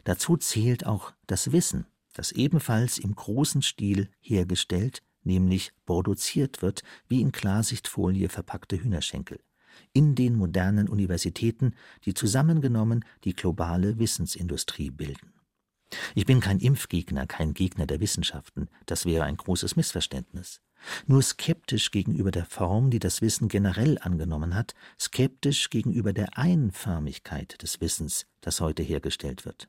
Speaker 2: Dazu zählt auch das Wissen, das ebenfalls im großen Stil hergestellt, nämlich produziert wird, wie in Klarsichtfolie verpackte Hühnerschenkel in den modernen Universitäten, die zusammengenommen die globale Wissensindustrie bilden. Ich bin kein Impfgegner, kein Gegner der Wissenschaften, das wäre ein großes Missverständnis. Nur skeptisch gegenüber der Form, die das Wissen generell angenommen hat, skeptisch gegenüber der Einförmigkeit des Wissens, das heute hergestellt wird.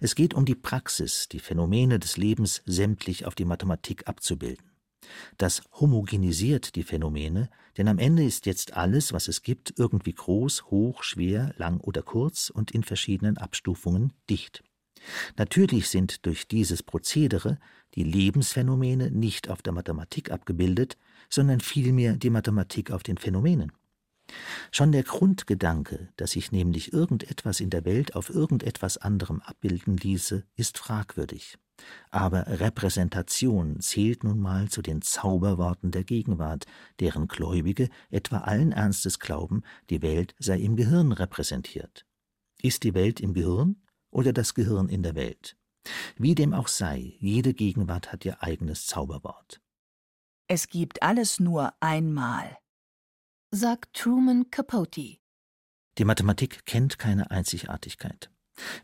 Speaker 2: Es geht um die Praxis, die Phänomene des Lebens sämtlich auf die Mathematik abzubilden. Das homogenisiert die Phänomene, denn am Ende ist jetzt alles, was es gibt, irgendwie groß, hoch, schwer, lang oder kurz und in verschiedenen Abstufungen dicht. Natürlich sind durch dieses Prozedere die Lebensphänomene nicht auf der Mathematik abgebildet, sondern vielmehr die Mathematik auf den Phänomenen. Schon der Grundgedanke, dass sich nämlich irgendetwas in der Welt auf irgendetwas anderem abbilden ließe, ist fragwürdig. Aber Repräsentation zählt nun mal zu den Zauberworten der Gegenwart, deren Gläubige etwa allen Ernstes glauben, die Welt sei im Gehirn repräsentiert. Ist die Welt im Gehirn oder das Gehirn in der Welt? Wie dem auch sei, jede Gegenwart hat ihr eigenes Zauberwort.
Speaker 4: Es gibt alles nur einmal,
Speaker 3: sagt Truman Capote.
Speaker 2: Die Mathematik kennt keine Einzigartigkeit.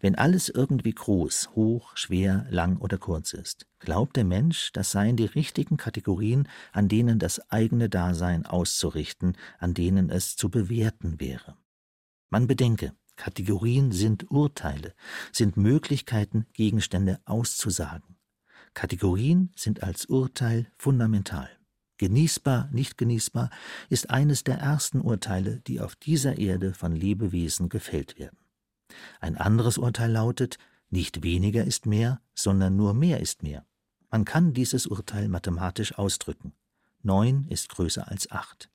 Speaker 2: Wenn alles irgendwie groß, hoch, schwer, lang oder kurz ist, glaubt der Mensch, das seien die richtigen Kategorien, an denen das eigene Dasein auszurichten, an denen es zu bewerten wäre. Man bedenke, Kategorien sind Urteile, sind Möglichkeiten, Gegenstände auszusagen. Kategorien sind als Urteil fundamental. Genießbar, nicht genießbar ist eines der ersten Urteile, die auf dieser Erde von Lebewesen gefällt werden. Ein anderes Urteil lautet, nicht weniger ist mehr, sondern nur mehr ist mehr. Man kann dieses Urteil mathematisch ausdrücken. Neun ist größer als acht.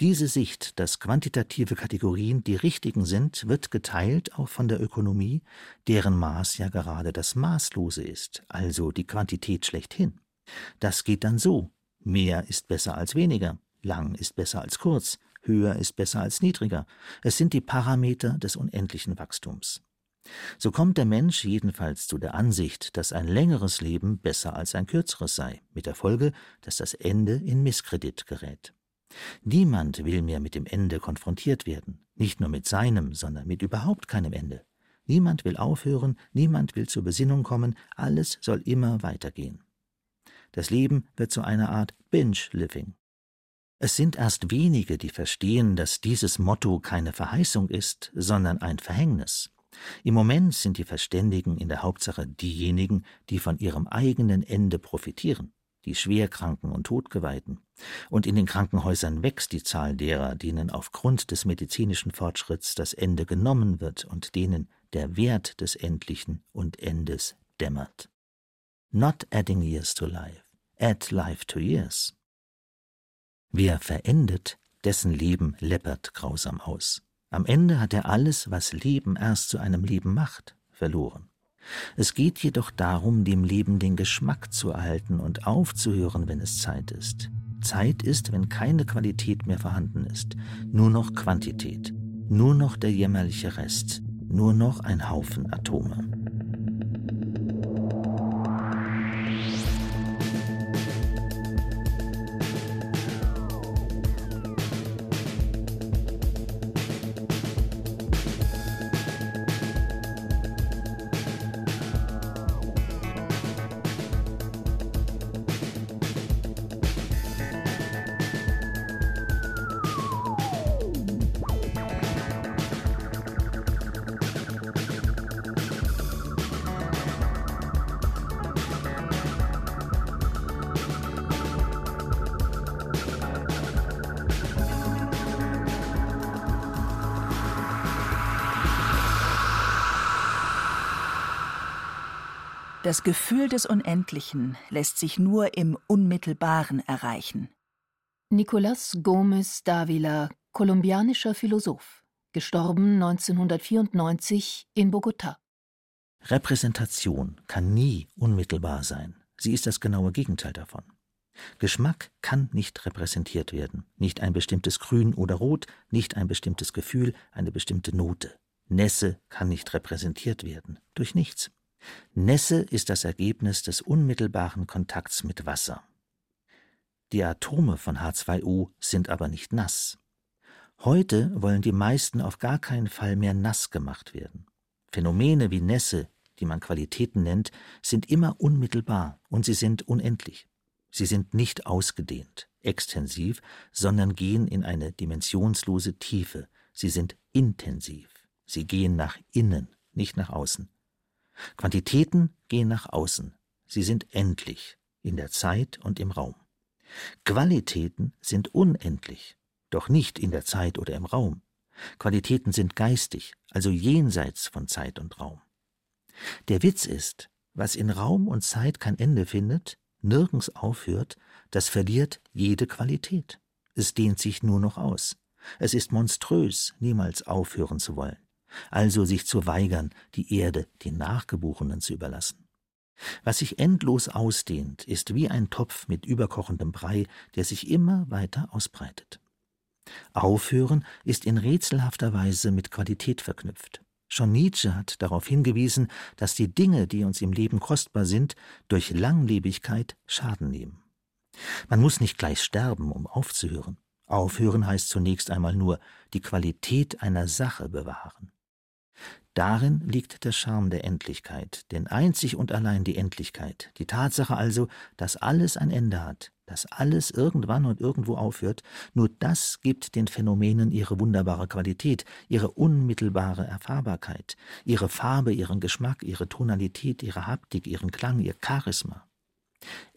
Speaker 2: Diese Sicht, dass quantitative Kategorien die richtigen sind, wird geteilt auch von der Ökonomie, deren Maß ja gerade das Maßlose ist, also die Quantität schlechthin. Das geht dann so. Mehr ist besser als weniger, lang ist besser als kurz, höher ist besser als niedriger. Es sind die Parameter des unendlichen Wachstums. So kommt der Mensch jedenfalls zu der Ansicht, dass ein längeres Leben besser als ein kürzeres sei, mit der Folge, dass das Ende in Misskredit gerät. Niemand will mehr mit dem Ende konfrontiert werden, nicht nur mit seinem, sondern mit überhaupt keinem Ende. Niemand will aufhören, niemand will zur Besinnung kommen, alles soll immer weitergehen. Das Leben wird zu einer Art Binge-Living. Es sind erst wenige, die verstehen, dass dieses Motto keine Verheißung ist, sondern ein Verhängnis. Im Moment sind die Verständigen in der Hauptsache diejenigen, die von ihrem eigenen Ende profitieren, die Schwerkranken und Todgeweihten. Und in den Krankenhäusern wächst die Zahl derer, denen aufgrund des medizinischen Fortschritts das Ende genommen wird und denen der Wert des Endlichen und Endes dämmert. Not adding years to life, add life to years. Wer verendet, dessen Leben läppert grausam aus. Am Ende hat er alles, was Leben erst zu einem Leben macht, verloren. Es geht jedoch darum, dem Leben den Geschmack zu erhalten und aufzuhören, wenn es Zeit ist. Zeit ist, wenn keine Qualität mehr vorhanden ist, nur noch Quantität, nur noch der jämmerliche Rest, nur noch ein Haufen Atome.
Speaker 4: Das Gefühl des Unendlichen lässt sich nur im Unmittelbaren erreichen.
Speaker 3: Nicolás Gómez Dávila, kolumbianischer Philosoph, gestorben 1994 in Bogotá.
Speaker 2: Repräsentation kann nie unmittelbar sein. Sie ist das genaue Gegenteil davon. Geschmack kann nicht repräsentiert werden, nicht ein bestimmtes Grün oder Rot, nicht ein bestimmtes Gefühl, eine bestimmte Note. Nässe kann nicht repräsentiert werden, durch nichts. Nässe ist das Ergebnis des unmittelbaren Kontakts mit Wasser. Die Atome von H2O sind aber nicht nass. Heute wollen die meisten auf gar keinen Fall mehr nass gemacht werden. Phänomene wie Nässe, die man Qualitäten nennt, sind immer unmittelbar und sie sind unendlich. Sie sind nicht ausgedehnt, extensiv, sondern gehen in eine dimensionslose Tiefe. Sie sind intensiv. Sie gehen nach innen, nicht nach außen. Quantitäten gehen nach außen. Sie sind endlich in der Zeit und im Raum. Qualitäten sind unendlich, doch nicht in der Zeit oder im Raum. Qualitäten sind geistig, also jenseits von Zeit und Raum. Der Witz ist, was in Raum und Zeit kein Ende findet, nirgends aufhört, das verliert jede Qualität. Es dehnt sich nur noch aus. Es ist monströs, niemals aufhören zu wollen also sich zu weigern, die Erde den Nachgeborenen zu überlassen. Was sich endlos ausdehnt, ist wie ein Topf mit überkochendem Brei, der sich immer weiter ausbreitet. Aufhören ist in rätselhafter Weise mit Qualität verknüpft. Schon Nietzsche hat darauf hingewiesen, dass die Dinge, die uns im Leben kostbar sind, durch Langlebigkeit Schaden nehmen. Man muss nicht gleich sterben, um aufzuhören. Aufhören heißt zunächst einmal nur die Qualität einer Sache bewahren. Darin liegt der Charme der Endlichkeit, denn einzig und allein die Endlichkeit, die Tatsache also, dass alles ein Ende hat, dass alles irgendwann und irgendwo aufhört, nur das gibt den Phänomenen ihre wunderbare Qualität, ihre unmittelbare Erfahrbarkeit, ihre Farbe, ihren Geschmack, ihre Tonalität, ihre Haptik, ihren Klang, ihr Charisma.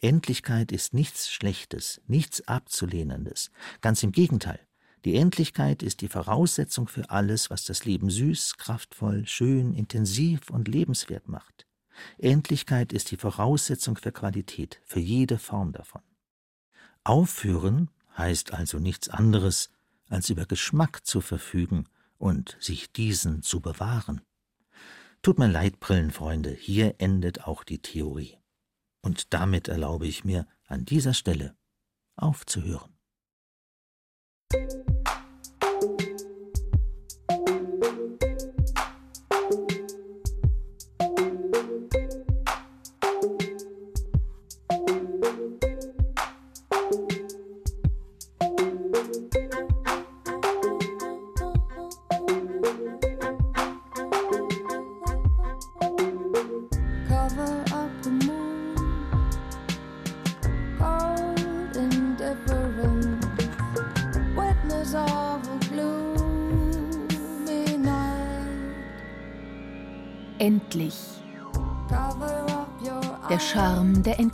Speaker 2: Endlichkeit ist nichts Schlechtes, nichts Abzulehnendes, ganz im Gegenteil. Die Endlichkeit ist die Voraussetzung für alles, was das Leben süß, kraftvoll, schön, intensiv und lebenswert macht. Endlichkeit ist die Voraussetzung für Qualität, für jede Form davon. Aufhören heißt also nichts anderes, als über Geschmack zu verfügen und sich diesen zu bewahren. Tut mir leid, Brillenfreunde, hier endet auch die Theorie. Und damit erlaube ich mir, an dieser Stelle aufzuhören.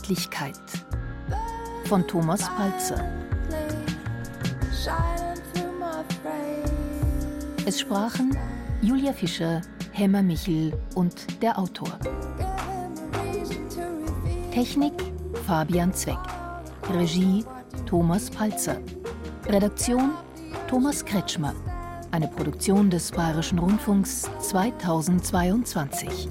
Speaker 3: Endlichkeit. Von Thomas Palzer. Es sprachen Julia Fischer, Hemmer Michel und der Autor. Technik Fabian Zweck. Regie Thomas Palzer. Redaktion Thomas Kretschmer. Eine Produktion des Bayerischen Rundfunks 2022.